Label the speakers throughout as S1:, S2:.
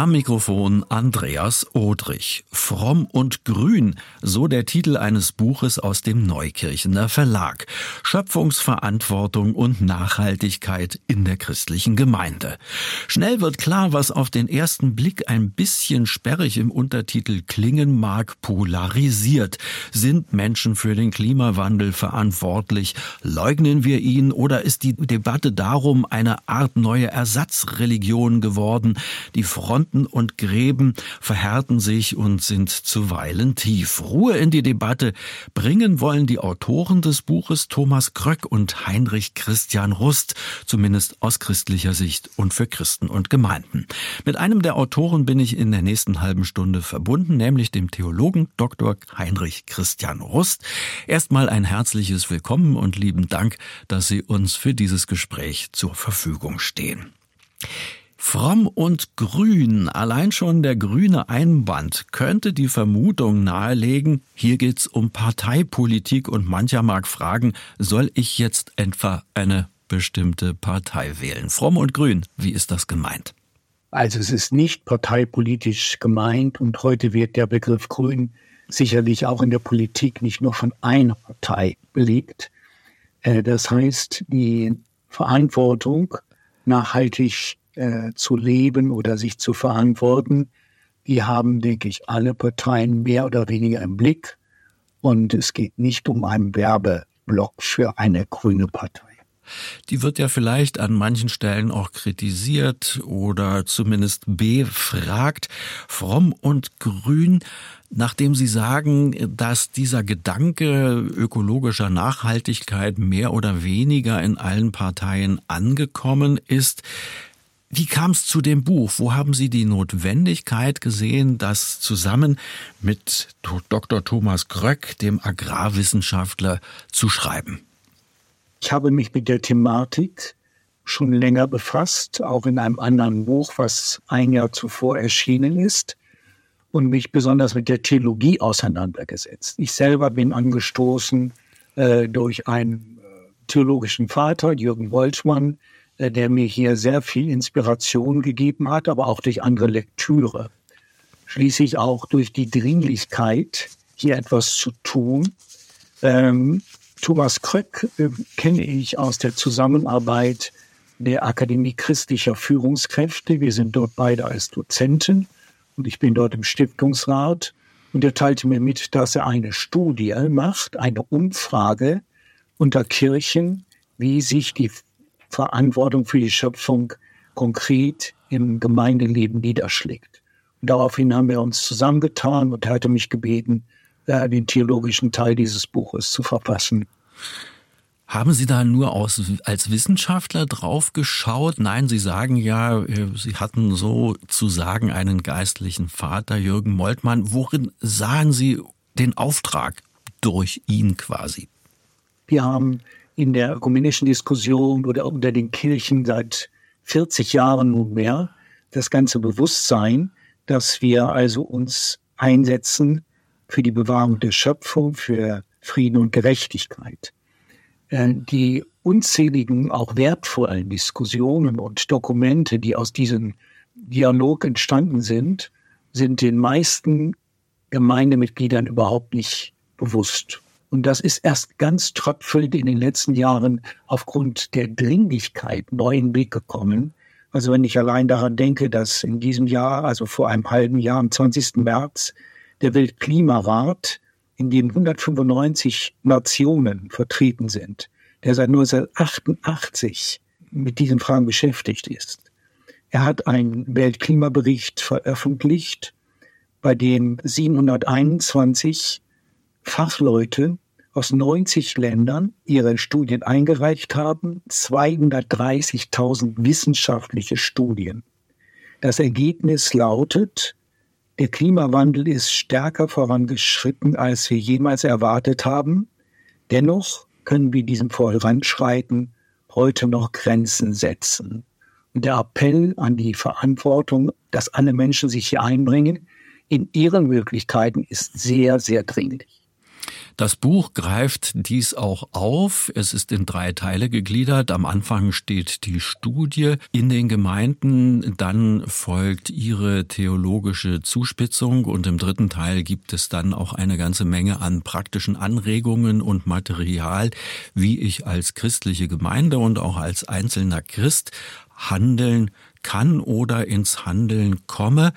S1: Am Mikrofon Andreas Odrich. Fromm und Grün, so der Titel eines Buches aus dem Neukirchener Verlag. Schöpfungsverantwortung und Nachhaltigkeit in der christlichen Gemeinde. Schnell wird klar, was auf den ersten Blick ein bisschen sperrig im Untertitel klingen mag, polarisiert. Sind Menschen für den Klimawandel verantwortlich? Leugnen wir ihn oder ist die Debatte darum eine Art neue Ersatzreligion geworden? Die Front Fronten und Gräben verhärten sich und sind zuweilen tief. Ruhe in die Debatte bringen wollen die Autoren des Buches Thomas Kröck und Heinrich Christian Rust, zumindest aus christlicher Sicht und für Christen und Gemeinden. Mit einem der Autoren bin ich in der nächsten halben Stunde verbunden, nämlich dem Theologen Dr. Heinrich Christian Rust. Erstmal ein herzliches Willkommen und lieben Dank, dass Sie uns für dieses Gespräch zur Verfügung stehen. Fromm und grün, allein schon der grüne Einband könnte die Vermutung nahelegen, hier geht's um Parteipolitik und mancher mag fragen, soll ich jetzt etwa eine bestimmte Partei wählen? Fromm und grün, wie ist das gemeint?
S2: Also es ist nicht parteipolitisch gemeint und heute wird der Begriff grün sicherlich auch in der Politik nicht nur von einer Partei belegt. Äh, das heißt, die Verantwortung nachhaltig äh, zu leben oder sich zu verantworten, die haben, denke ich, alle Parteien mehr oder weniger im Blick. Und es geht nicht um einen Werbeblock für eine grüne Partei.
S1: Die wird ja vielleicht an manchen Stellen auch kritisiert oder zumindest befragt. Fromm und Grün, nachdem Sie sagen, dass dieser Gedanke ökologischer Nachhaltigkeit mehr oder weniger in allen Parteien angekommen ist, wie kam es zu dem Buch? Wo haben Sie die Notwendigkeit gesehen, das zusammen mit Dr. Thomas Gröck, dem Agrarwissenschaftler, zu schreiben?
S2: Ich habe mich mit der Thematik schon länger befasst, auch in einem anderen Buch, was ein Jahr zuvor erschienen ist, und mich besonders mit der Theologie auseinandergesetzt. Ich selber bin angestoßen äh, durch einen äh, theologischen Vater, Jürgen Woltmann, äh, der mir hier sehr viel Inspiration gegeben hat, aber auch durch andere Lektüre. Schließlich auch durch die Dringlichkeit, hier etwas zu tun. Ähm, Thomas Kröck äh, kenne ich aus der Zusammenarbeit der Akademie christlicher Führungskräfte. Wir sind dort beide als Dozenten und ich bin dort im Stiftungsrat. Und er teilte mir mit, dass er eine Studie macht, eine Umfrage unter Kirchen, wie sich die Verantwortung für die Schöpfung konkret im Gemeindeleben niederschlägt. Und daraufhin haben wir uns zusammengetan und er hatte mich gebeten, den theologischen Teil dieses Buches zu verfassen.
S1: Haben Sie da nur aus, als Wissenschaftler drauf geschaut? Nein, Sie sagen ja, äh, Sie hatten sozusagen einen geistlichen Vater, Jürgen Moltmann. Worin sahen Sie den Auftrag durch ihn quasi?
S2: Wir haben in der ökumenischen Diskussion oder unter den Kirchen seit 40 Jahren nunmehr das ganze Bewusstsein, dass wir also uns einsetzen für die Bewahrung der Schöpfung, für Frieden und Gerechtigkeit. Äh, die unzähligen, auch wertvollen Diskussionen und Dokumente, die aus diesem Dialog entstanden sind, sind den meisten Gemeindemitgliedern überhaupt nicht bewusst. Und das ist erst ganz tröpfelnd in den letzten Jahren aufgrund der Dringlichkeit neu in den Blick gekommen. Also wenn ich allein daran denke, dass in diesem Jahr, also vor einem halben Jahr, am 20. März, der Weltklimarat, in dem 195 Nationen vertreten sind, der seit 1988 mit diesen Fragen beschäftigt ist. Er hat einen Weltklimabericht veröffentlicht, bei dem 721 Fachleute aus 90 Ländern ihre Studien eingereicht haben, 230.000 wissenschaftliche Studien. Das Ergebnis lautet, der Klimawandel ist stärker vorangeschritten, als wir jemals erwartet haben. Dennoch können wir diesem Voranschreiten heute noch Grenzen setzen. Und der Appell an die Verantwortung, dass alle Menschen sich hier einbringen, in ihren Möglichkeiten ist sehr, sehr dringlich.
S1: Das Buch greift dies auch auf. Es ist in drei Teile gegliedert. Am Anfang steht die Studie in den Gemeinden, dann folgt ihre theologische Zuspitzung und im dritten Teil gibt es dann auch eine ganze Menge an praktischen Anregungen und Material, wie ich als christliche Gemeinde und auch als einzelner Christ handeln kann oder ins Handeln komme.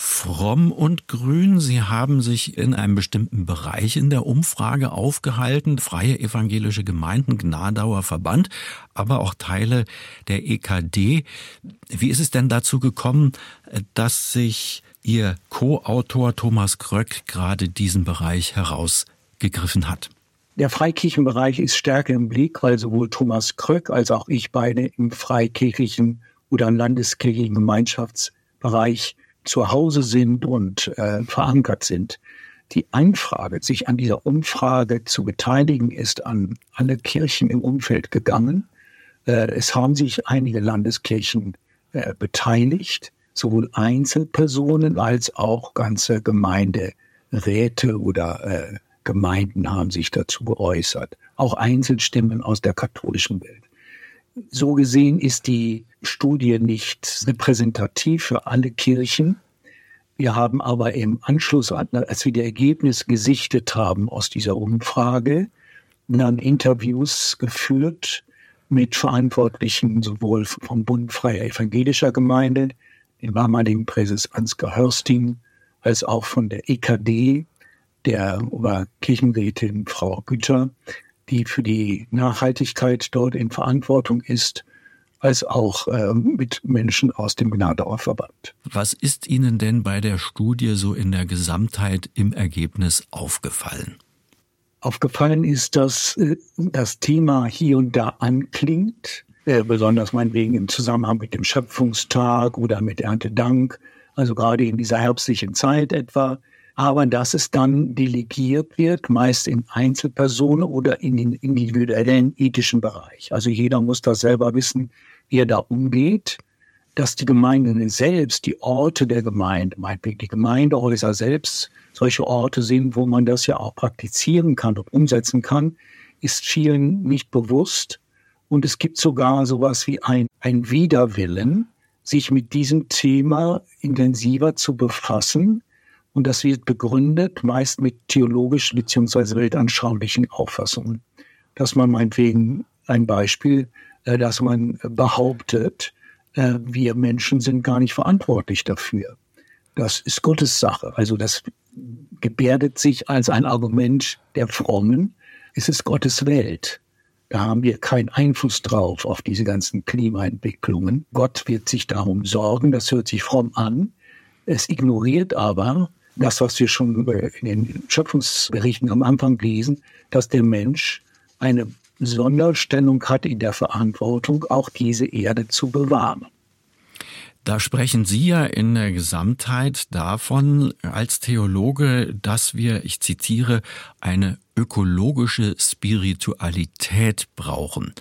S1: Fromm und Grün, Sie haben sich in einem bestimmten Bereich in der Umfrage aufgehalten, Freie Evangelische Gemeinden, Gnadauer Verband, aber auch Teile der EKD. Wie ist es denn dazu gekommen, dass sich Ihr Co-Autor Thomas Kröck gerade diesen Bereich herausgegriffen hat?
S2: Der Freikirchenbereich ist stärker im Blick, weil sowohl Thomas Kröck als auch ich beide im freikirchlichen oder landeskirchlichen Gemeinschaftsbereich zu Hause sind und äh, verankert sind. Die Einfrage, sich an dieser Umfrage zu beteiligen, ist an alle Kirchen im Umfeld gegangen. Äh, es haben sich einige Landeskirchen äh, beteiligt, sowohl Einzelpersonen als auch ganze Gemeinderäte oder äh, Gemeinden haben sich dazu geäußert. Auch Einzelstimmen aus der katholischen Welt. So gesehen ist die Studie nicht repräsentativ für alle Kirchen. Wir haben aber im Anschluss, als wir die Ergebnisse gesichtet haben aus dieser Umfrage, dann Interviews geführt mit Verantwortlichen sowohl vom Bund Freier Evangelischer Gemeinde, dem damaligen Präses Ansgar Hörsting, als auch von der EKD, der Oberkirchenrätin Frau Güter, die für die Nachhaltigkeit dort in Verantwortung ist, als auch äh, mit Menschen aus dem Gnadauer Verband.
S1: Was ist Ihnen denn bei der Studie so in der Gesamtheit im Ergebnis aufgefallen?
S2: Aufgefallen ist, dass äh, das Thema hier und da anklingt, äh, besonders meinetwegen im Zusammenhang mit dem Schöpfungstag oder mit Erntedank, also gerade in dieser herbstlichen Zeit etwa, aber dass es dann delegiert wird, meist in Einzelpersonen oder in den individuellen ethischen Bereich. Also jeder muss da selber wissen, wie er da umgeht, dass die Gemeinden selbst, die Orte der Gemeinde, meinetwegen die Gemeindehäuser selbst, solche Orte sind, wo man das ja auch praktizieren kann und umsetzen kann, ist vielen nicht bewusst. Und es gibt sogar sowas wie ein, ein Widerwillen, sich mit diesem Thema intensiver zu befassen, und das wird begründet meist mit theologischen bzw. weltanschaulichen Auffassungen. Dass man meinetwegen ein Beispiel, äh, dass man behauptet, äh, wir Menschen sind gar nicht verantwortlich dafür. Das ist Gottes Sache. Also das gebärdet sich als ein Argument der Frommen. Es ist Gottes Welt. Da haben wir keinen Einfluss drauf auf diese ganzen Klimaentwicklungen. Gott wird sich darum sorgen. Das hört sich fromm an. Es ignoriert aber, das, was wir schon in den Schöpfungsberichten am Anfang lesen, dass der Mensch eine Sonderstellung hat in der Verantwortung, auch diese Erde zu bewahren.
S1: Da sprechen Sie ja in der Gesamtheit davon als Theologe, dass wir, ich zitiere, eine ökologische Spiritualität brauchen.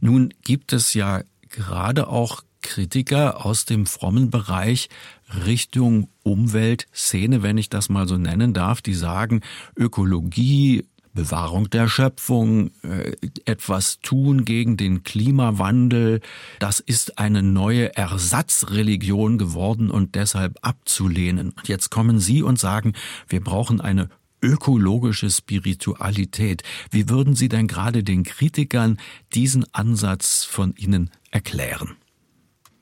S1: Nun gibt es ja gerade auch Kritiker aus dem frommen Bereich Richtung Umweltszene, wenn ich das mal so nennen darf, die sagen, Ökologie, Bewahrung der Schöpfung, äh, etwas tun gegen den Klimawandel, das ist eine neue Ersatzreligion geworden und deshalb abzulehnen. Und jetzt kommen Sie und sagen, wir brauchen eine ökologische Spiritualität. Wie würden Sie denn gerade den Kritikern diesen Ansatz von Ihnen erklären?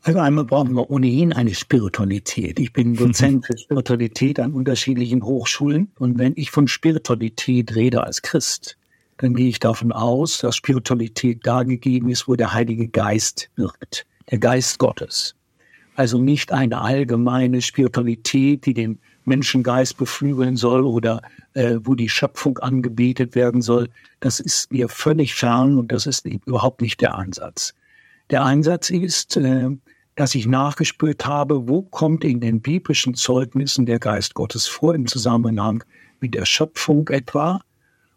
S2: Also einmal brauchen wir ohnehin eine Spiritualität. Ich bin Dozent für Spiritualität an unterschiedlichen Hochschulen. Und wenn ich von Spiritualität rede als Christ, dann gehe ich davon aus, dass Spiritualität da gegeben ist, wo der Heilige Geist wirkt. Der Geist Gottes. Also nicht eine allgemeine Spiritualität, die den Menschengeist beflügeln soll oder äh, wo die Schöpfung angebetet werden soll. Das ist mir völlig fern und das ist überhaupt nicht der Ansatz. Der Einsatz ist, äh, dass ich nachgespürt habe, wo kommt in den biblischen Zeugnissen der Geist Gottes vor im Zusammenhang mit der Schöpfung etwa.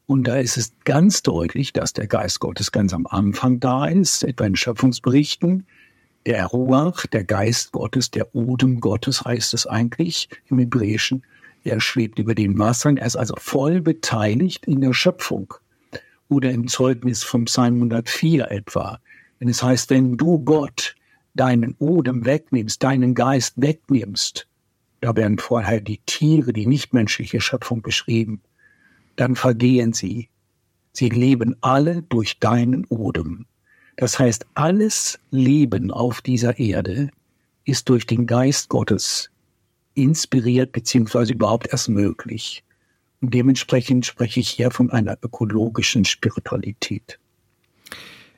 S2: Und da ist es ganz deutlich, dass der Geist Gottes ganz am Anfang da ist, etwa in Schöpfungsberichten. Der Ruach, der Geist Gottes, der Odem Gottes heißt es eigentlich im Hebräischen, Er schwebt über den Wassern. Er ist also voll beteiligt in der Schöpfung. Oder im Zeugnis vom Psalm 104 etwa. Wenn es heißt, wenn du Gott deinen Odem wegnimmst, deinen Geist wegnimmst, da werden vorher die Tiere, die nichtmenschliche Schöpfung beschrieben, dann vergehen sie. Sie leben alle durch deinen Odem. Das heißt, alles Leben auf dieser Erde ist durch den Geist Gottes inspiriert beziehungsweise überhaupt erst möglich. Und dementsprechend spreche ich hier von einer ökologischen Spiritualität.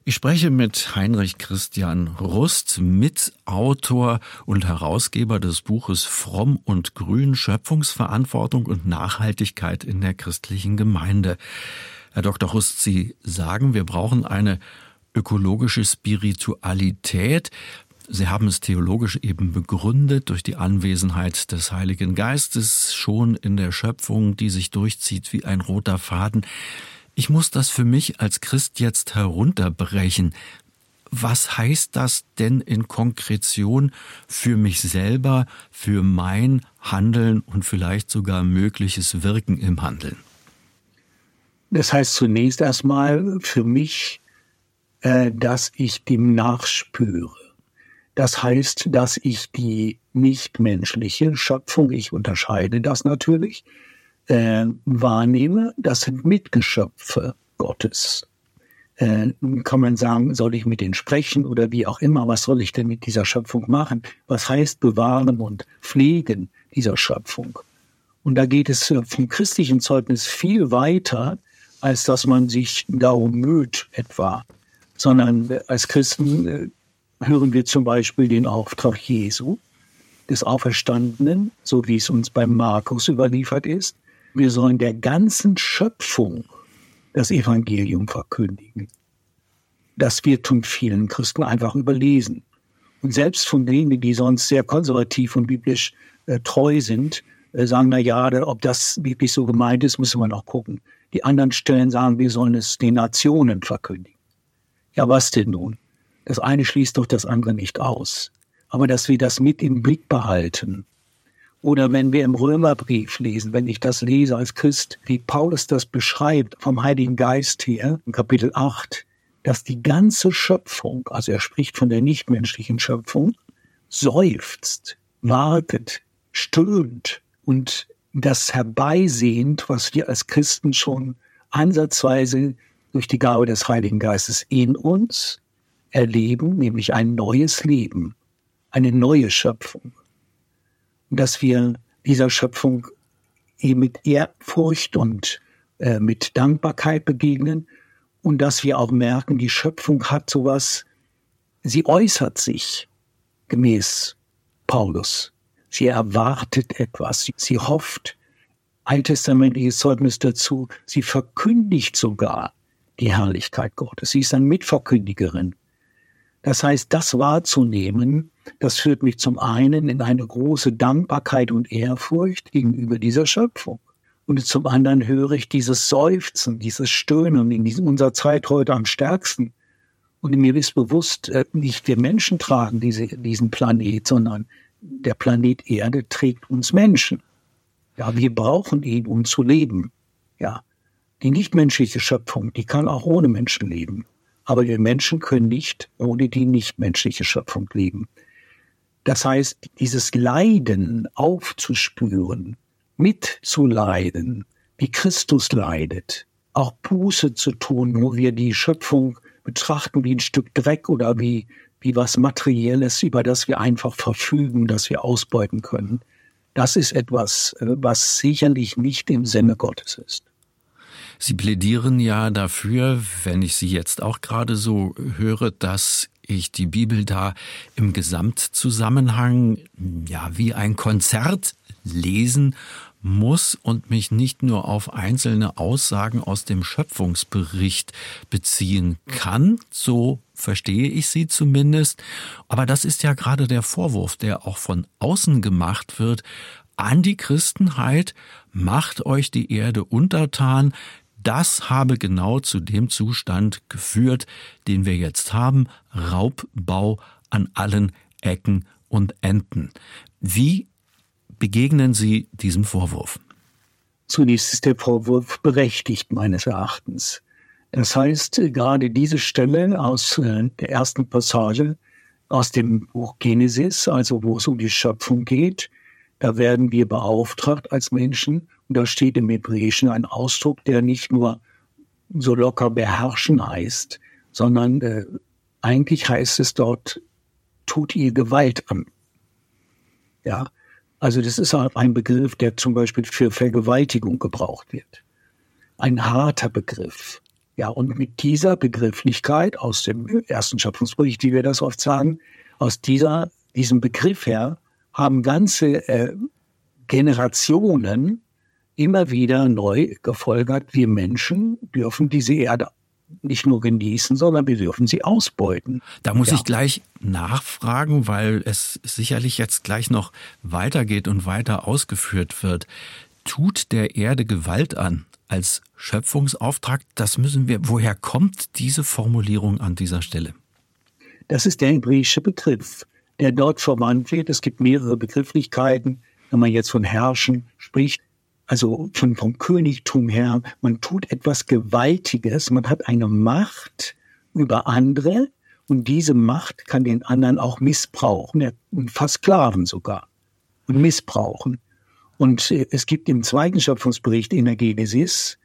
S1: Ich spreche mit Heinrich Christian Rust, Mitautor und Herausgeber des Buches Fromm und Grün Schöpfungsverantwortung und Nachhaltigkeit in der christlichen Gemeinde. Herr Dr. Rust, Sie sagen, wir brauchen eine ökologische Spiritualität. Sie haben es theologisch eben begründet durch die Anwesenheit des Heiligen Geistes schon in der Schöpfung, die sich durchzieht wie ein roter Faden. Ich muss das für mich als Christ jetzt herunterbrechen. Was heißt das denn in Konkretion für mich selber, für mein Handeln und vielleicht sogar mögliches Wirken im Handeln?
S2: Das heißt zunächst erstmal für mich, äh, dass ich dem nachspüre. Das heißt, dass ich die nichtmenschliche Schöpfung, ich unterscheide das natürlich, äh, wahrnehme, das sind Mitgeschöpfe Gottes. Äh, kann man sagen, soll ich mit denen sprechen oder wie auch immer, was soll ich denn mit dieser Schöpfung machen? Was heißt bewahren und pflegen dieser Schöpfung? Und da geht es vom christlichen Zeugnis viel weiter, als dass man sich darum müht etwa, sondern als Christen äh, hören wir zum Beispiel den Auftrag Jesu, des Auferstandenen, so wie es uns beim Markus überliefert ist. Wir sollen der ganzen Schöpfung das Evangelium verkündigen. Das wird von vielen Christen einfach überlesen. Und selbst von denen, die sonst sehr konservativ und biblisch äh, treu sind, äh, sagen, na ja, ob das wirklich so gemeint ist, müssen wir noch gucken. Die anderen Stellen sagen, wir sollen es den Nationen verkündigen. Ja, was denn nun? Das eine schließt doch das andere nicht aus. Aber dass wir das mit im Blick behalten. Oder wenn wir im Römerbrief lesen, wenn ich das lese als Christ, wie Paulus das beschreibt vom Heiligen Geist her, im Kapitel 8, dass die ganze Schöpfung, also er spricht von der nichtmenschlichen Schöpfung, seufzt, wartet, stöhnt und das herbeisehnt, was wir als Christen schon ansatzweise durch die Gabe des Heiligen Geistes in uns erleben, nämlich ein neues Leben, eine neue Schöpfung. Dass wir dieser Schöpfung mit Ehrfurcht und äh, mit Dankbarkeit begegnen und dass wir auch merken, die Schöpfung hat sowas, sie äußert sich gemäß Paulus. Sie erwartet etwas, sie, hofft. Alttestamentliches Zeugnis dazu, sie verkündigt sogar die Herrlichkeit Gottes. Sie ist ein Mitverkündigerin. Das heißt, das wahrzunehmen, das führt mich zum einen in eine große Dankbarkeit und Ehrfurcht gegenüber dieser Schöpfung. Und zum anderen höre ich dieses Seufzen, dieses Stöhnen in unserer Zeit heute am stärksten. Und mir ist bewusst, äh, nicht wir Menschen tragen diese, diesen Planet, sondern der Planet Erde trägt uns Menschen. Ja, wir brauchen ihn, um zu leben. Ja, die nichtmenschliche Schöpfung, die kann auch ohne Menschen leben. Aber wir Menschen können nicht ohne die nichtmenschliche Schöpfung leben. Das heißt, dieses Leiden aufzuspüren, mitzuleiden, wie Christus leidet, auch Buße zu tun, wo wir die Schöpfung betrachten wie ein Stück Dreck oder wie, wie was Materielles, über das wir einfach verfügen, das wir ausbeuten können. Das ist etwas, äh, was sicherlich nicht im Sinne Gottes ist.
S1: Sie plädieren ja dafür, wenn ich Sie jetzt auch gerade so höre, dass ich die Bibel da im Gesamtzusammenhang, ja, wie ein Konzert lesen muss und mich nicht nur auf einzelne Aussagen aus dem Schöpfungsbericht beziehen kann, so verstehe ich sie zumindest. Aber das ist ja gerade der Vorwurf, der auch von außen gemacht wird an die Christenheit, macht euch die Erde untertan, das habe genau zu dem Zustand geführt, den wir jetzt haben, Raubbau an allen Ecken und Enden. Wie begegnen Sie diesem Vorwurf?
S2: Zunächst ist der Vorwurf berechtigt meines Erachtens. Das heißt, gerade diese Stelle aus äh, der ersten Passage aus dem Buch Genesis, also wo es um die Schöpfung geht, da werden wir beauftragt als Menschen, und da steht im Hebräischen ein Ausdruck, der nicht nur so locker beherrschen heißt, sondern äh, eigentlich heißt es dort, tut ihr Gewalt an. Ja, also das ist ein Begriff, der zum Beispiel für Vergewaltigung gebraucht wird. Ein harter Begriff. Ja, und mit dieser Begrifflichkeit aus dem ersten Schöpfungsbericht, wie wir das oft sagen, aus dieser, diesem Begriff her haben ganze äh, Generationen immer wieder neu gefolgert, wir Menschen dürfen diese Erde nicht nur genießen, sondern wir dürfen sie ausbeuten.
S1: Da muss ja. ich gleich nachfragen, weil es sicherlich jetzt gleich noch weitergeht und weiter ausgeführt wird. Tut der Erde Gewalt an als Schöpfungsauftrag? Das müssen wir. Woher kommt diese Formulierung an dieser Stelle?
S2: Das ist der hebräische Begriff, der dort verwandt wird. Es gibt mehrere Begrifflichkeiten, wenn man jetzt von Herrschen spricht also von, vom Königtum her, man tut etwas Gewaltiges, man hat eine Macht über andere und diese Macht kann den anderen auch missbrauchen, und versklaven sogar und missbrauchen. Und äh, es gibt im zweiten Schöpfungsbericht in der Genesis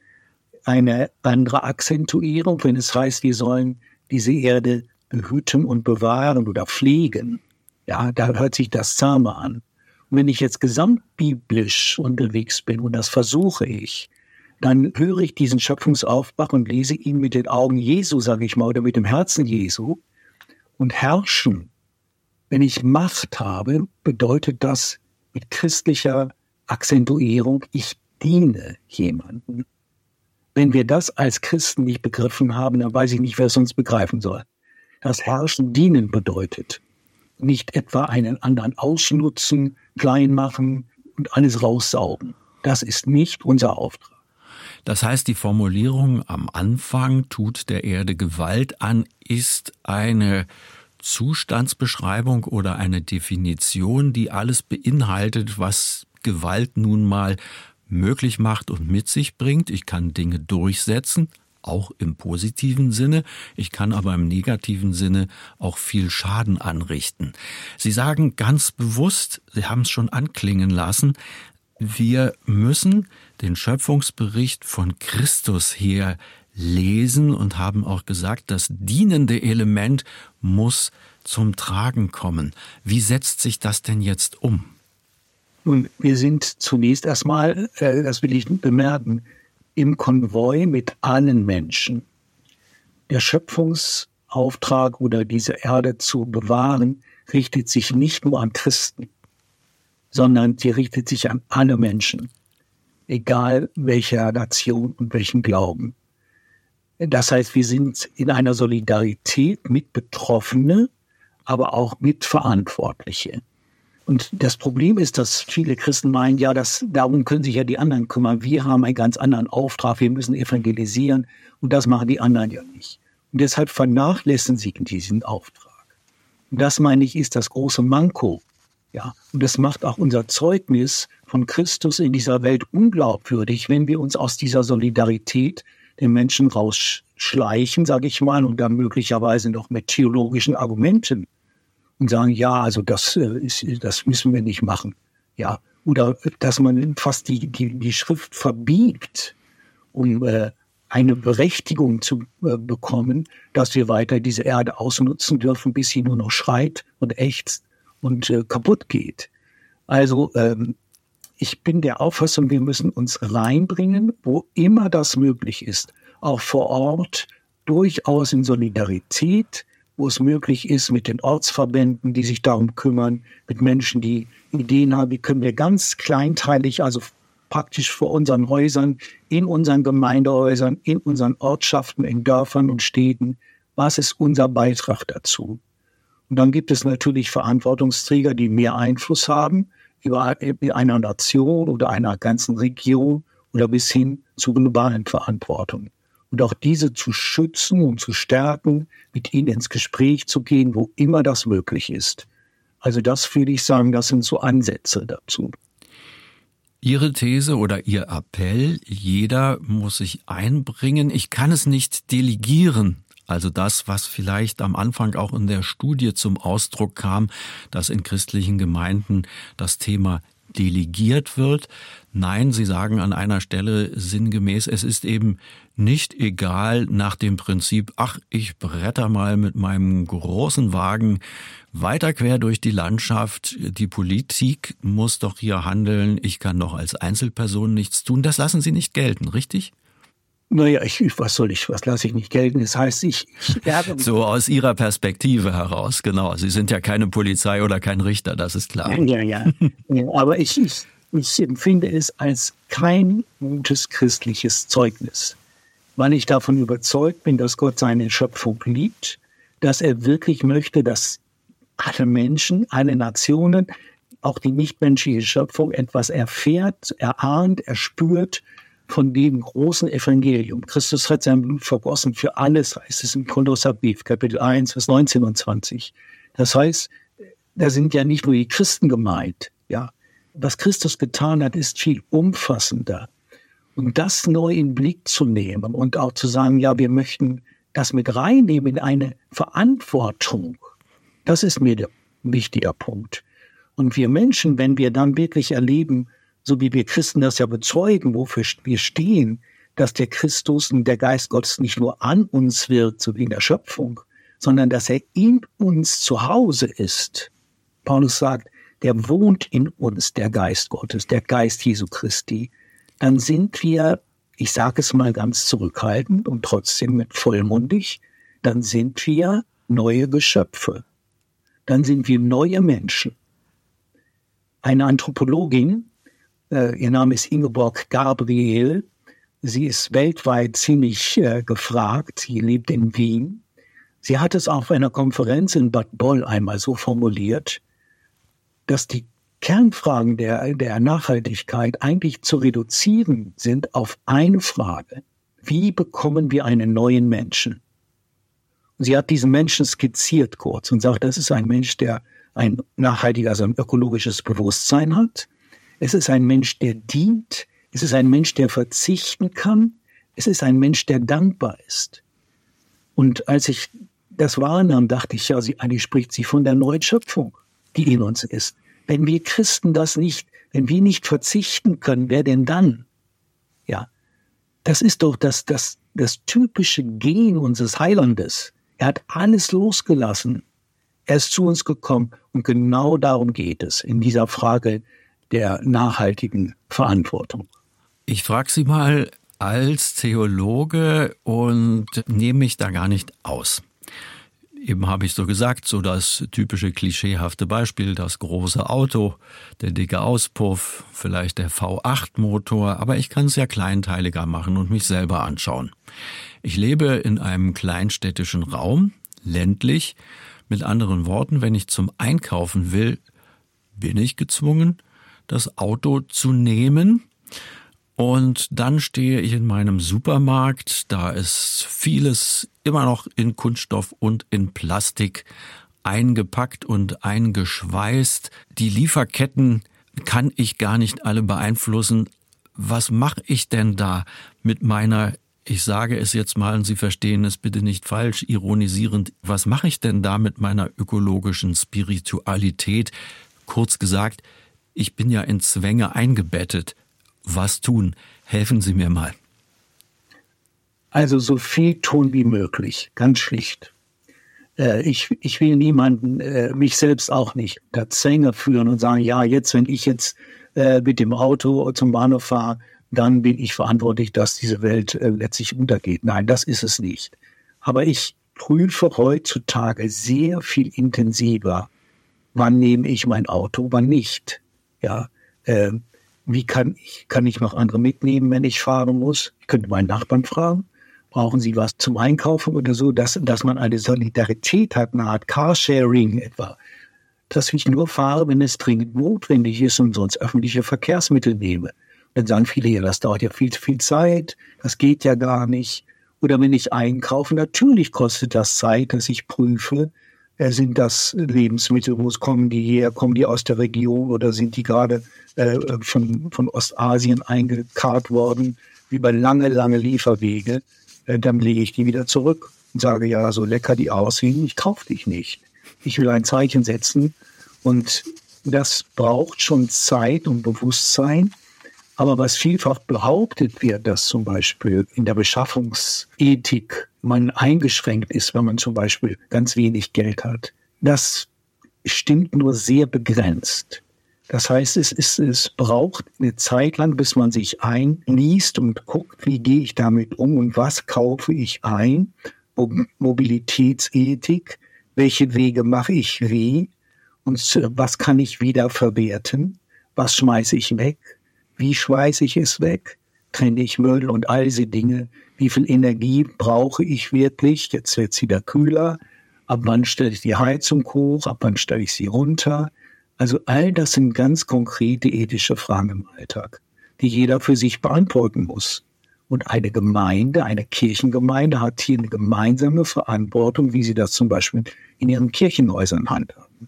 S2: eine andere Akzentuierung, wenn es heißt, wir sollen diese Erde behüten und bewahren oder pflegen. Ja, da hört sich das zahme an wenn ich jetzt gesamtbiblisch unterwegs bin, und das versuche ich, dann höre ich diesen Schöpfungsaufbach und lese ihn mit den Augen Jesu, sage ich mal, oder mit dem Herzen Jesu. Und herrschen, wenn ich Macht habe, bedeutet das mit christlicher Akzentuierung, ich diene jemanden. Wenn wir das als Christen nicht begriffen haben, dann weiß ich nicht, wer es uns begreifen soll. Das Herrschen dienen bedeutet nicht etwa einen anderen ausnutzen, klein machen und alles raussaugen. Das ist nicht unser Auftrag.
S1: Das heißt, die Formulierung am Anfang tut der Erde Gewalt an, ist eine Zustandsbeschreibung oder eine Definition, die alles beinhaltet, was Gewalt nun mal möglich macht und mit sich bringt. Ich kann Dinge durchsetzen, auch im positiven Sinne. Ich kann aber im negativen Sinne auch viel Schaden anrichten. Sie sagen ganz bewusst, Sie haben es schon anklingen lassen, wir müssen den Schöpfungsbericht von Christus her lesen und haben auch gesagt, das dienende Element muss zum Tragen kommen. Wie setzt sich das denn jetzt um?
S2: Nun, wir sind zunächst erstmal, äh, das will ich bemerken, im Konvoi mit allen Menschen. Der Schöpfungsauftrag oder diese Erde zu bewahren, richtet sich nicht nur an Christen, sondern sie richtet sich an alle Menschen, egal welcher Nation und welchen Glauben. Das heißt, wir sind in einer Solidarität mit Betroffene, aber auch mit Verantwortliche. Und das Problem ist, dass viele Christen meinen, ja, das, darum können sich ja die anderen kümmern. Wir haben einen ganz anderen Auftrag. Wir müssen evangelisieren. Und das machen die anderen ja nicht. Und deshalb vernachlässigen sie diesen Auftrag. Und das meine ich, ist das große Manko. Ja. Und das macht auch unser Zeugnis von Christus in dieser Welt unglaubwürdig, wenn wir uns aus dieser Solidarität den Menschen rausschleichen, sage ich mal, und dann möglicherweise noch mit theologischen Argumenten und sagen, ja, also das äh, ist, das müssen wir nicht machen. Ja, oder dass man fast die, die, die Schrift verbiegt, um äh, eine Berechtigung zu äh, bekommen, dass wir weiter diese Erde ausnutzen dürfen, bis sie nur noch schreit und ächzt und äh, kaputt geht. Also ähm, ich bin der Auffassung, wir müssen uns reinbringen, wo immer das möglich ist, auch vor Ort, durchaus in Solidarität, wo es möglich ist, mit den Ortsverbänden, die sich darum kümmern, mit Menschen, die Ideen haben, wie können wir ganz kleinteilig, also praktisch vor unseren Häusern, in unseren Gemeindehäusern, in unseren Ortschaften, in Dörfern und Städten, was ist unser Beitrag dazu? Und dann gibt es natürlich Verantwortungsträger, die mehr Einfluss haben über einer Nation oder einer ganzen Region oder bis hin zu globalen Verantwortung und auch diese zu schützen und zu stärken, mit ihnen ins Gespräch zu gehen, wo immer das möglich ist. Also das würde ich sagen, das sind so Ansätze dazu.
S1: Ihre These oder Ihr Appell, jeder muss sich einbringen. Ich kann es nicht delegieren. Also das, was vielleicht am Anfang auch in der Studie zum Ausdruck kam, dass in christlichen Gemeinden das Thema delegiert wird. Nein, Sie sagen an einer Stelle sinngemäß, es ist eben nicht egal nach dem Prinzip, ach, ich bretter mal mit meinem großen Wagen weiter quer durch die Landschaft. Die Politik muss doch hier handeln. Ich kann doch als Einzelperson nichts tun. Das lassen Sie nicht gelten, richtig?
S2: Naja, ich, was soll ich, was lasse ich nicht gelten? Das heißt, ich, ich
S1: mich. So aus Ihrer Perspektive heraus, genau. Sie sind ja keine Polizei oder kein Richter, das ist klar.
S2: Ja, ja. ja aber ich, ich, ich empfinde es als kein gutes christliches Zeugnis, weil ich davon überzeugt bin, dass Gott seine Schöpfung liebt, dass er wirklich möchte, dass alle Menschen, alle Nationen, auch die nichtmenschliche Schöpfung etwas erfährt, erahnt, erspürt von dem großen Evangelium. Christus hat sein Blut vergossen für alles, heißt es im Kolosserbrief, Kapitel 1, Vers 19 und 20. Das heißt, da sind ja nicht nur die Christen gemeint, ja. Was Christus getan hat, ist viel umfassender. Und das neu in Blick zu nehmen und auch zu sagen, ja, wir möchten das mit reinnehmen in eine Verantwortung, das ist mir der wichtiger Punkt. Und wir Menschen, wenn wir dann wirklich erleben, so wie wir Christen das ja bezeugen, wofür wir stehen, dass der Christus und der Geist Gottes nicht nur an uns wirkt, so wie in der Schöpfung, sondern dass er in uns zu Hause ist. Paulus sagt, der wohnt in uns, der Geist Gottes, der Geist Jesu Christi. Dann sind wir, ich sage es mal ganz zurückhaltend und trotzdem mit vollmundig, dann sind wir neue Geschöpfe. Dann sind wir neue Menschen. Eine Anthropologin äh, ihr Name ist Ingeborg Gabriel. Sie ist weltweit ziemlich äh, gefragt. Sie lebt in Wien. Sie hat es auf einer Konferenz in Bad Boll einmal so formuliert, dass die Kernfragen der, der Nachhaltigkeit eigentlich zu reduzieren sind auf eine Frage. Wie bekommen wir einen neuen Menschen? Und sie hat diesen Menschen skizziert kurz und sagt, das ist ein Mensch, der ein nachhaltiges, also ein ökologisches Bewusstsein hat, es ist ein Mensch, der dient. Es ist ein Mensch, der verzichten kann. Es ist ein Mensch, der dankbar ist. Und als ich das wahrnahm, dachte ich, ja, sie, eigentlich spricht sie von der Neuschöpfung, die in uns ist. Wenn wir Christen das nicht, wenn wir nicht verzichten können, wer denn dann? Ja, das ist doch das, das, das typische Gen unseres Heilandes. Er hat alles losgelassen. Er ist zu uns gekommen und genau darum geht es in dieser Frage der nachhaltigen Verantwortung.
S1: Ich frage Sie mal als Theologe und nehme mich da gar nicht aus. Eben habe ich so gesagt, so das typische klischeehafte Beispiel, das große Auto, der dicke Auspuff, vielleicht der V8-Motor, aber ich kann es ja kleinteiliger machen und mich selber anschauen. Ich lebe in einem kleinstädtischen Raum, ländlich. Mit anderen Worten, wenn ich zum Einkaufen will, bin ich gezwungen, das Auto zu nehmen. Und dann stehe ich in meinem Supermarkt, da ist vieles immer noch in Kunststoff und in Plastik eingepackt und eingeschweißt. Die Lieferketten kann ich gar nicht alle beeinflussen. Was mache ich denn da mit meiner, ich sage es jetzt mal und Sie verstehen es bitte nicht falsch, ironisierend, was mache ich denn da mit meiner ökologischen Spiritualität? Kurz gesagt, ich bin ja in Zwänge eingebettet. Was tun? Helfen Sie mir mal.
S2: Also so viel tun wie möglich, ganz schlicht. Äh, ich, ich will niemanden, äh, mich selbst auch nicht, unter Zwänge führen und sagen, ja, jetzt, wenn ich jetzt äh, mit dem Auto zum Bahnhof fahre, dann bin ich verantwortlich, dass diese Welt letztlich untergeht. Nein, das ist es nicht. Aber ich prüfe heutzutage sehr viel intensiver, wann nehme ich mein Auto, wann nicht. Ja, äh, wie kann ich, kann ich noch andere mitnehmen, wenn ich fahren muss? Ich könnte meinen Nachbarn fragen. Brauchen Sie was zum Einkaufen oder so, dass, dass man eine Solidarität hat, eine Art Carsharing etwa. Dass ich nur fahre, wenn es dringend notwendig ist und sonst öffentliche Verkehrsmittel nehme. Dann sagen viele, ja, das dauert ja viel zu viel Zeit, das geht ja gar nicht. Oder wenn ich einkaufe, natürlich kostet das Zeit, dass ich prüfe, sind das Lebensmittel, wo es kommen die her, kommen die aus der Region oder sind die gerade äh, von, von Ostasien eingekarrt worden, über lange, lange Lieferwege, äh, dann lege ich die wieder zurück und sage, ja, so lecker die aussehen, ich kaufe dich nicht. Ich will ein Zeichen setzen und das braucht schon Zeit und Bewusstsein. Aber was vielfach behauptet wird, dass zum Beispiel in der Beschaffungsethik man eingeschränkt ist, wenn man zum Beispiel ganz wenig Geld hat, das stimmt nur sehr begrenzt. Das heißt, es, ist, es braucht eine Zeit lang, bis man sich einliest und guckt, wie gehe ich damit um und was kaufe ich ein. Mobilitätsethik, welche Wege mache ich wie und was kann ich wieder verwerten, was schmeiße ich weg, wie schmeiße ich es weg, trenne ich Müll und all diese Dinge, wie viel Energie brauche ich wirklich, jetzt wird es wieder kühler, ab wann stelle ich die Heizung hoch, ab wann stelle ich sie runter. Also all das sind ganz konkrete ethische Fragen im Alltag, die jeder für sich beantworten muss. Und eine Gemeinde, eine Kirchengemeinde hat hier eine gemeinsame Verantwortung, wie sie das zum Beispiel in ihren Kirchenhäusern handhaben.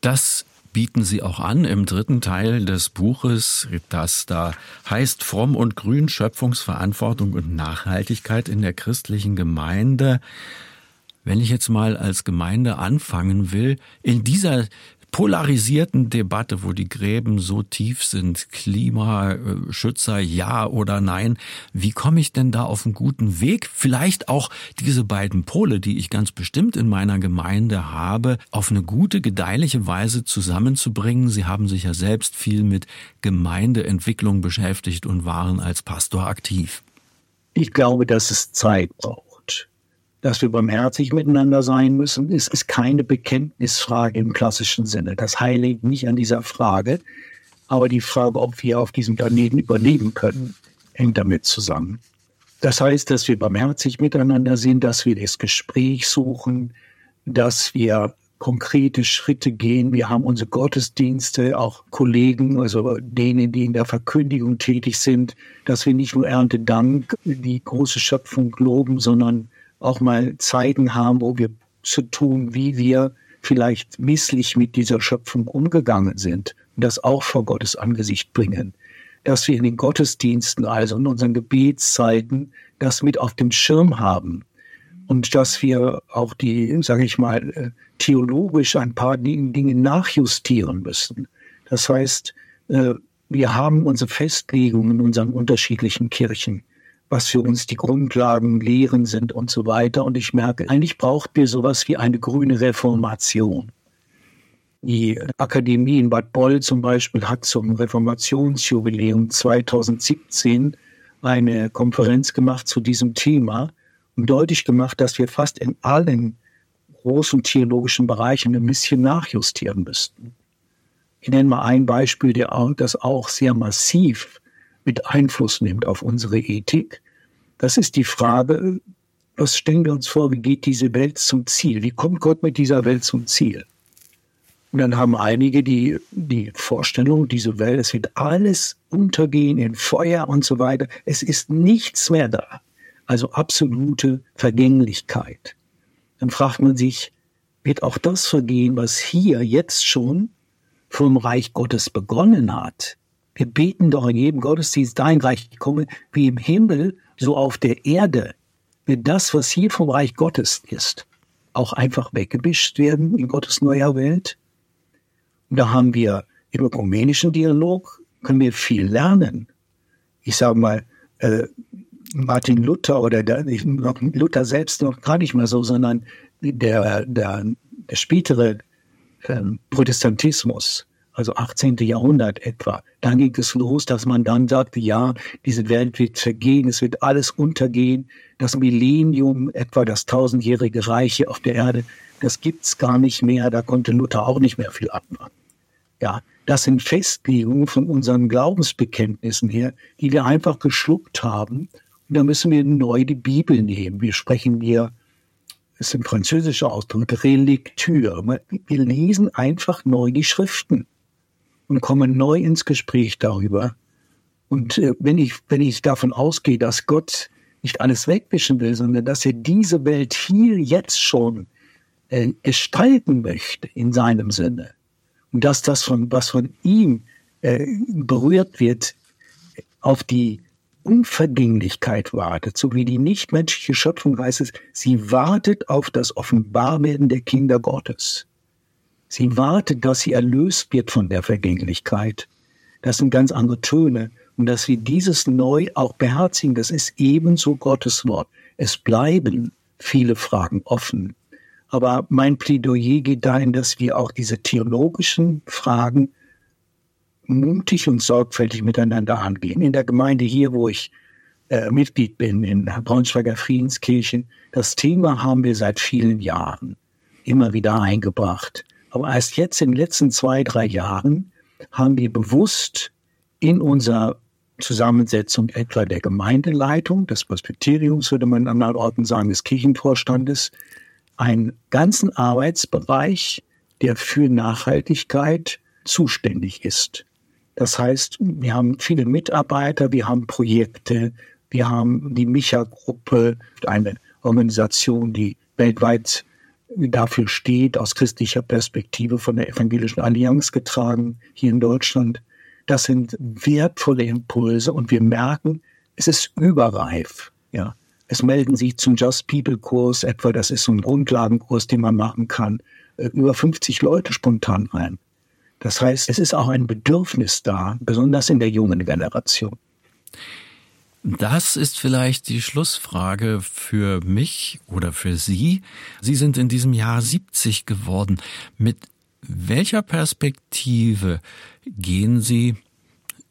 S1: Das bieten Sie auch an im dritten Teil des Buches, das da heißt Fromm und Grün, Schöpfungsverantwortung und Nachhaltigkeit in der christlichen Gemeinde. Wenn ich jetzt mal als Gemeinde anfangen will, in dieser polarisierten Debatte, wo die Gräben so tief sind, Klimaschützer ja oder nein, wie komme ich denn da auf einen guten Weg? Vielleicht auch diese beiden Pole, die ich ganz bestimmt in meiner Gemeinde habe, auf eine gute, gedeihliche Weise zusammenzubringen. Sie haben sich ja selbst viel mit Gemeindeentwicklung beschäftigt und waren als Pastor aktiv.
S2: Ich glaube, dass es Zeit braucht dass wir barmherzig miteinander sein müssen, ist, ist keine Bekenntnisfrage im klassischen Sinne. Das heiligt nicht an dieser Frage. Aber die Frage, ob wir auf diesem Planeten überleben können, hängt damit zusammen. Das heißt, dass wir barmherzig miteinander sind, dass wir das Gespräch suchen, dass wir konkrete Schritte gehen. Wir haben unsere Gottesdienste, auch Kollegen, also denen, die in der Verkündigung tätig sind, dass wir nicht nur Erntedank die große Schöpfung loben, sondern auch mal Zeiten haben, wo wir zu tun, wie wir vielleicht misslich mit dieser Schöpfung umgegangen sind und das auch vor Gottes Angesicht bringen. Dass wir in den Gottesdiensten, also in unseren Gebetszeiten, das mit auf dem Schirm haben und dass wir auch die, sage ich mal, äh, theologisch ein paar Dinge nachjustieren müssen. Das heißt, äh, wir haben unsere Festlegungen in unseren unterschiedlichen Kirchen was für uns die Grundlagen, Lehren sind und so weiter. Und ich merke, eigentlich braucht wir sowas wie eine grüne Reformation. Die Akademie in Bad Boll zum Beispiel hat zum Reformationsjubiläum 2017 eine Konferenz gemacht zu diesem Thema und deutlich gemacht, dass wir fast in allen großen theologischen Bereichen ein bisschen nachjustieren müssten. Ich nenne mal ein Beispiel, das auch sehr massiv mit Einfluss nimmt auf unsere Ethik. Das ist die Frage, was stellen wir uns vor, wie geht diese Welt zum Ziel? Wie kommt Gott mit dieser Welt zum Ziel? Und dann haben einige die, die Vorstellung, diese Welt, es wird alles untergehen in Feuer und so weiter. Es ist nichts mehr da. Also absolute Vergänglichkeit. Dann fragt man sich, wird auch das vergehen, was hier jetzt schon vom Reich Gottes begonnen hat? Wir beten doch in jedem Gottesdienst, dein Reich komme, wie im Himmel, so auf der Erde. Wird das, was hier vom Reich Gottes ist, auch einfach weggebischt werden in Gottes neuer Welt? Und da haben wir im ökumenischen Dialog, können wir viel lernen. Ich sage mal, äh, Martin Luther oder der, Luther selbst noch gar nicht mal so, sondern der, der, der spätere äh, Protestantismus also 18. Jahrhundert etwa. Dann ging es los, dass man dann sagte, ja, diese Welt wird vergehen, es wird alles untergehen. Das Millennium, etwa das tausendjährige Reich hier auf der Erde, das gibt's gar nicht mehr. Da konnte Luther auch nicht mehr viel anfangen. Ja, das sind Festlegungen von unseren Glaubensbekenntnissen her, die wir einfach geschluckt haben. Und da müssen wir neu die Bibel nehmen. Wir sprechen hier das ist ein französischer Ausdruck, Reliktür. Wir lesen einfach neu die Schriften und kommen neu ins Gespräch darüber. Und äh, wenn ich, wenn ich davon ausgehe, dass Gott nicht alles wegwischen will, sondern dass er diese Welt hier jetzt schon äh, gestalten möchte in seinem Sinne und dass das von was von ihm äh, berührt wird, auf die Unvergänglichkeit wartet, so wie die nichtmenschliche Schöpfung heißt es, sie wartet auf das Offenbarwerden der Kinder Gottes. Sie wartet, dass sie erlöst wird von der Vergänglichkeit. Das sind ganz andere Töne. Und dass wir dieses neu auch beherzigen, das ist ebenso Gottes Wort. Es bleiben viele Fragen offen. Aber mein Plädoyer geht dahin, dass wir auch diese theologischen Fragen mutig und sorgfältig miteinander angehen. In der Gemeinde hier, wo ich äh, Mitglied bin, in Braunschweiger Friedenskirchen, das Thema haben wir seit vielen Jahren immer wieder eingebracht. Aber erst jetzt in den letzten zwei, drei Jahren haben wir bewusst in unserer Zusammensetzung etwa der Gemeindeleitung, des Presbyteriums, würde man an anderen Orten sagen, des Kirchenvorstandes, einen ganzen Arbeitsbereich, der für Nachhaltigkeit zuständig ist. Das heißt, wir haben viele Mitarbeiter, wir haben Projekte, wir haben die Micha-Gruppe, eine Organisation, die weltweit dafür steht, aus christlicher Perspektive von der Evangelischen Allianz getragen, hier in Deutschland. Das sind wertvolle Impulse und wir merken, es ist überreif. Ja, es melden sich zum Just People Kurs etwa, das ist so ein Grundlagenkurs, den man machen kann, äh, über 50 Leute spontan rein. Das heißt, es ist auch ein Bedürfnis da, besonders in der jungen Generation.
S1: Das ist vielleicht die Schlussfrage für mich oder für Sie. Sie sind in diesem Jahr 70 geworden. Mit welcher Perspektive gehen Sie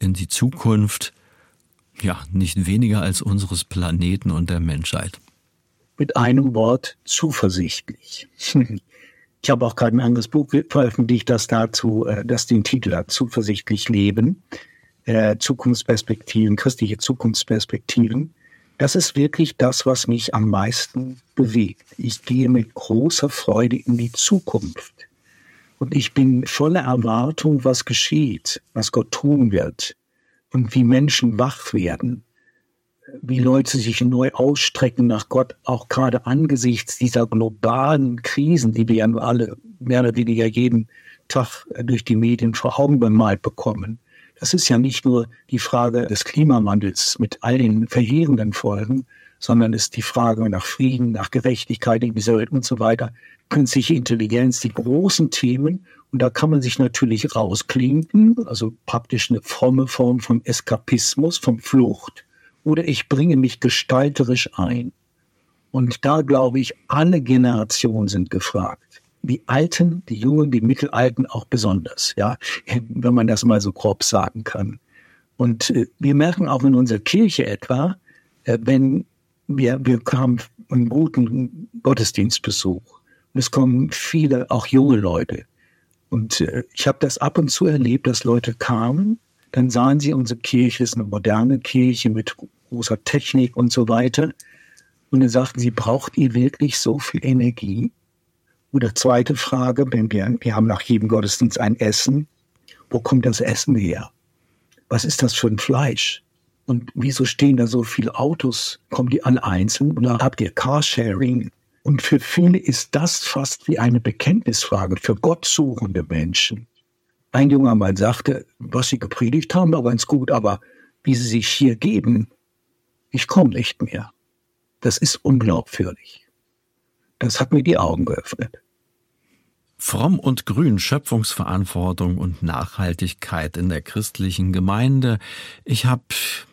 S1: in die Zukunft, ja, nicht weniger als unseres Planeten und der Menschheit?
S2: Mit einem Wort zuversichtlich. Ich habe auch gerade ein anderes Buch veröffentlicht, das dazu, äh, das den Titel hat, Zuversichtlich Leben, äh, Zukunftsperspektiven, christliche Zukunftsperspektiven. Das ist wirklich das, was mich am meisten bewegt. Ich gehe mit großer Freude in die Zukunft. Und ich bin voller Erwartung, was geschieht, was Gott tun wird und wie Menschen wach werden wie Leute sich neu ausstrecken nach Gott, auch gerade angesichts dieser globalen Krisen, die wir ja alle mehr oder weniger jeden Tag durch die Medien vor Augen bemalt bekommen. Das ist ja nicht nur die Frage des Klimawandels mit all den verheerenden Folgen, sondern ist die Frage nach Frieden, nach Gerechtigkeit in dieser Welt und so weiter. Künstliche Intelligenz, die großen Themen. Und da kann man sich natürlich rausklinken, also praktisch eine fromme Form von Eskapismus, von Flucht oder ich bringe mich gestalterisch ein. Und da glaube ich, alle Generationen sind gefragt. Die Alten, die Jungen, die Mittelalten auch besonders, ja, wenn man das mal so grob sagen kann. Und äh, wir merken auch in unserer Kirche etwa, äh, wenn wir, wir haben einen guten Gottesdienstbesuch. Und es kommen viele, auch junge Leute. Und äh, ich habe das ab und zu erlebt, dass Leute kamen dann sahen sie, unsere Kirche ist eine moderne Kirche mit großer Technik und so weiter. Und dann sagten sie, braucht ihr wirklich so viel Energie? Oder zweite Frage, wenn wir, wir haben nach jedem Gottesdienst ein Essen. Wo kommt das Essen her? Was ist das für ein Fleisch? Und wieso stehen da so viele Autos? Kommen die alle einzeln? Oder habt ihr Carsharing? Und für viele ist das fast wie eine Bekenntnisfrage für gottsuchende Menschen. Ein junger Mann sagte, was Sie gepredigt haben, war ganz gut, aber wie Sie sich hier geben, ich komme nicht mehr. Das ist unglaubwürdig. Das hat mir die Augen geöffnet.
S1: Fromm und Grün, Schöpfungsverantwortung und Nachhaltigkeit in der christlichen Gemeinde. Ich habe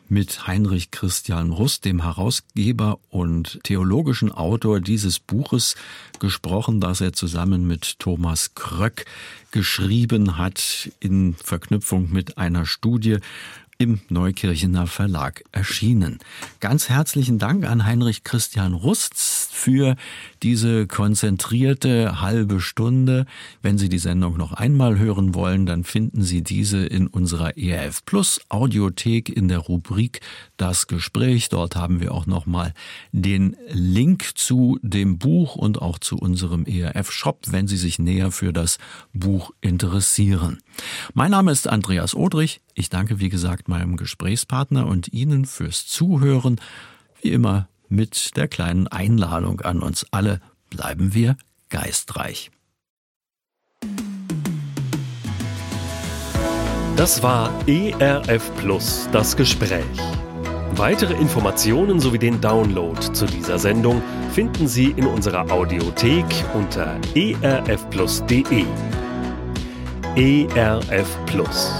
S1: mit Heinrich Christian Rust, dem Herausgeber und theologischen Autor dieses Buches, gesprochen, das er zusammen mit Thomas Kröck geschrieben hat in Verknüpfung mit einer Studie im Neukirchener Verlag erschienen. Ganz herzlichen Dank an Heinrich Christian Rust für diese konzentrierte halbe Stunde. Wenn Sie die Sendung noch einmal hören wollen, dann finden Sie diese in unserer ERF Plus Audiothek in der Rubrik Das Gespräch. Dort haben wir auch nochmal den Link zu dem Buch und auch zu unserem ERF Shop, wenn Sie sich näher für das Buch interessieren. Mein Name ist Andreas Odrich. Ich danke, wie gesagt, meinem Gesprächspartner und Ihnen fürs Zuhören. Wie immer mit der kleinen Einladung an uns alle. Bleiben wir geistreich.
S3: Das war ERF Plus, das Gespräch. Weitere Informationen sowie den Download zu dieser Sendung finden Sie in unserer Audiothek unter erfplus.de. ERF Plus.